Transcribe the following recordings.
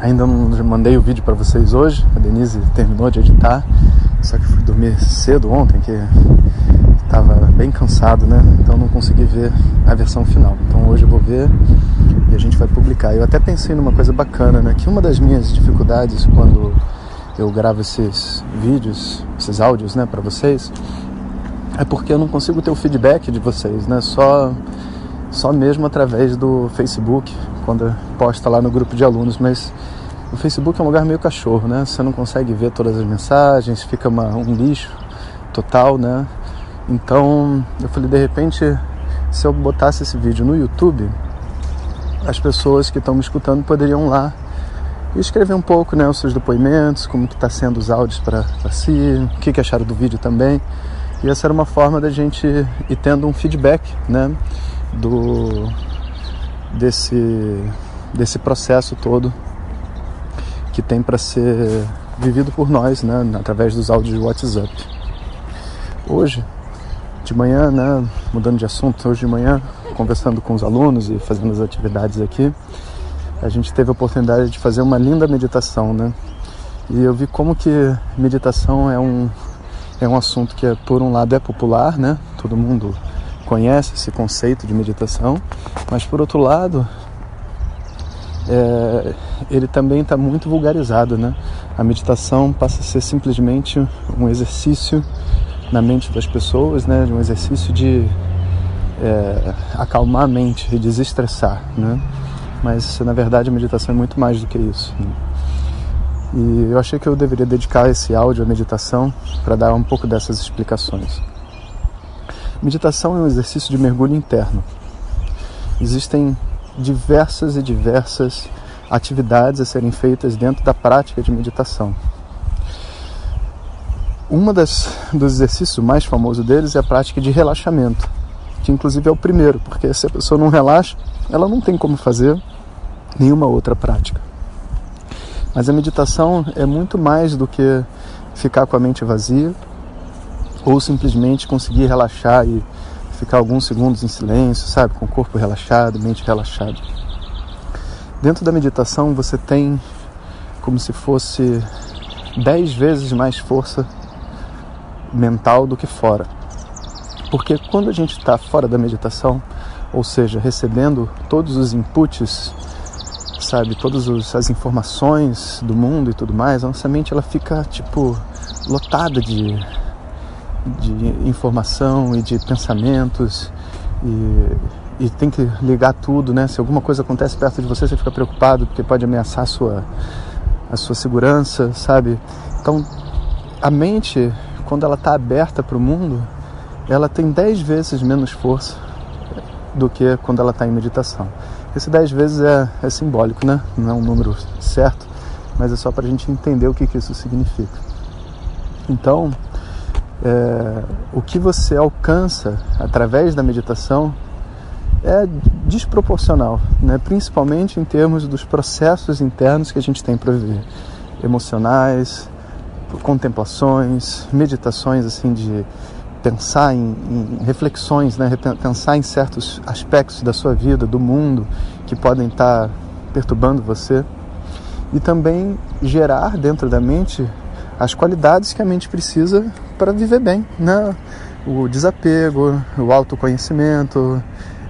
Ainda não mandei o vídeo para vocês hoje, a Denise terminou de editar, só que fui dormir cedo ontem, que estava bem cansado, né? Então não consegui ver a versão final. Então hoje eu vou ver e a gente vai publicar. Eu até pensei numa coisa bacana, né? Que uma das minhas dificuldades quando eu gravo esses vídeos, esses áudios, né, para vocês, é porque eu não consigo ter o feedback de vocês, né? Só só mesmo através do Facebook, quando posta lá no grupo de alunos, mas o Facebook é um lugar meio cachorro, né? Você não consegue ver todas as mensagens, fica uma, um lixo total, né? Então eu falei, de repente, se eu botasse esse vídeo no YouTube, as pessoas que estão me escutando poderiam lá e escrever um pouco, né, os seus depoimentos, como que está sendo os áudios para si, o que, que acharam do vídeo também. E essa era uma forma da gente ir tendo um feedback, né, do desse desse processo todo que tem para ser vivido por nós, né, através dos áudios de WhatsApp. Hoje, de manhã, né, mudando de assunto, hoje de manhã, conversando com os alunos e fazendo as atividades aqui, a gente teve a oportunidade de fazer uma linda meditação, né? E eu vi como que meditação é um é um assunto que por um lado é popular, né? Todo mundo conhece esse conceito de meditação, mas por outro lado é, ele também está muito vulgarizado, né? A meditação passa a ser simplesmente um exercício na mente das pessoas, né? Um exercício de é, acalmar a mente e desestressar, né? Mas na verdade a meditação é muito mais do que isso. Né? E eu achei que eu deveria dedicar esse áudio à meditação para dar um pouco dessas explicações. Meditação é um exercício de mergulho interno. Existem diversas e diversas atividades a serem feitas dentro da prática de meditação. Uma das dos exercícios mais famosos deles é a prática de relaxamento, que inclusive é o primeiro, porque se a pessoa não relaxa, ela não tem como fazer nenhuma outra prática. Mas a meditação é muito mais do que ficar com a mente vazia ou simplesmente conseguir relaxar e ficar alguns segundos em silêncio, sabe, com o corpo relaxado, mente relaxada. Dentro da meditação você tem como se fosse dez vezes mais força mental do que fora. Porque quando a gente está fora da meditação, ou seja, recebendo todos os inputs, sabe, todas as informações do mundo e tudo mais, a nossa mente ela fica tipo lotada de de informação e de pensamentos e, e tem que ligar tudo, né? Se alguma coisa acontece perto de você, você fica preocupado porque pode ameaçar a sua, a sua segurança, sabe? Então, a mente, quando ela está aberta para o mundo, ela tem dez vezes menos força do que quando ela está em meditação. Esse dez vezes é, é, simbólico, né? Não é um número certo, mas é só para a gente entender o que, que isso significa. Então, é, o que você alcança através da meditação é desproporcional, né? principalmente em termos dos processos internos que a gente tem para viver, emocionais, contemplações, meditações assim de pensar em, em, reflexões, né? pensar em certos aspectos da sua vida, do mundo que podem estar perturbando você e também gerar dentro da mente as qualidades que a mente precisa para viver bem, né? O desapego, o autoconhecimento,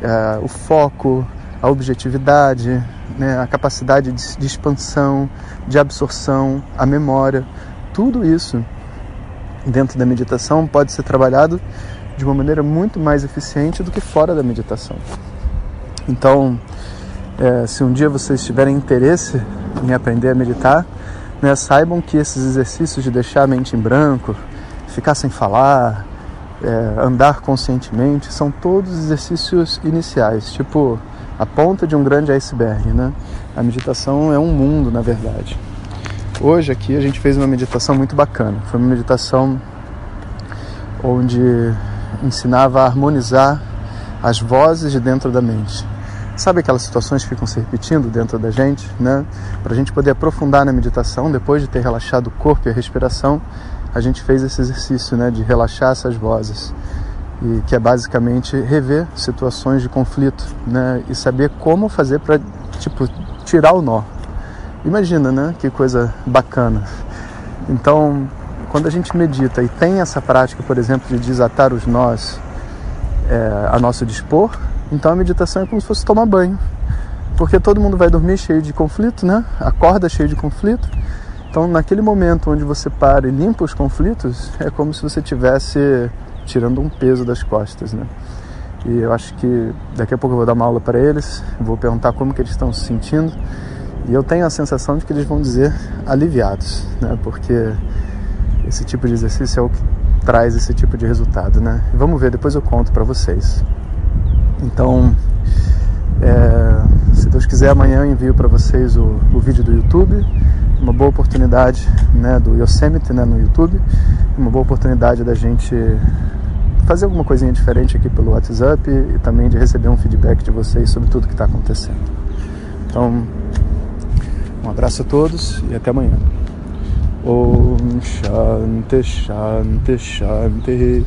é, o foco, a objetividade, né? a capacidade de, de expansão, de absorção, a memória, tudo isso dentro da meditação pode ser trabalhado de uma maneira muito mais eficiente do que fora da meditação. Então, é, se um dia vocês tiverem interesse em aprender a meditar, Né? Saibam que esses exercícios de deixar a mente em branco, ficar sem falar, é, andar conscientemente, são todos exercícios iniciais, tipo a ponta de um grande iceberg. Né? A meditação é um mundo, na verdade. Hoje aqui a gente fez uma meditação muito bacana. Foi uma meditação onde ensinava a harmonizar as vozes de dentro da mente. Sabe aquelas situações que ficam se repetindo dentro da gente, né? Para a gente poder aprofundar na meditação, depois de ter relaxado o corpo e a respiração, a gente fez esse exercício, né, de relaxar essas vozes e que é basicamente rever situações de conflito, né, e saber como fazer para tipo tirar o nó. Imagina, né, que coisa bacana. Então, quando a gente medita e tem essa prática, por exemplo, de desatar os nós é, a nosso dispor, então a meditação é como se fosse tomar banho. Porque todo mundo vai dormir cheio de conflito, né? Acorda cheio de conflito. Então, naquele momento onde você para e limpa os conflitos, é como se você estivesse tirando um peso das costas, né? E eu acho que daqui a pouco eu vou dar uma aula para eles, vou perguntar como que eles estão se sentindo. E eu tenho a sensação de que eles vão dizer aliviados, né? Porque esse tipo de exercício é o que traz esse tipo de resultado, né? Vamos ver, depois eu conto para vocês. Então, é, se Deus quiser, amanhã eu envio para vocês o, o, vídeo do YouTube, uma boa oportunidade né, do Yosemite né, no YouTube, uma boa oportunidade da gente fazer alguma coisinha diferente aqui pelo WhatsApp e também de receber um feedback de vocês sobre tudo que está acontecendo. Então, um abraço a todos e até amanhã. Om Shanti Shanti Shanti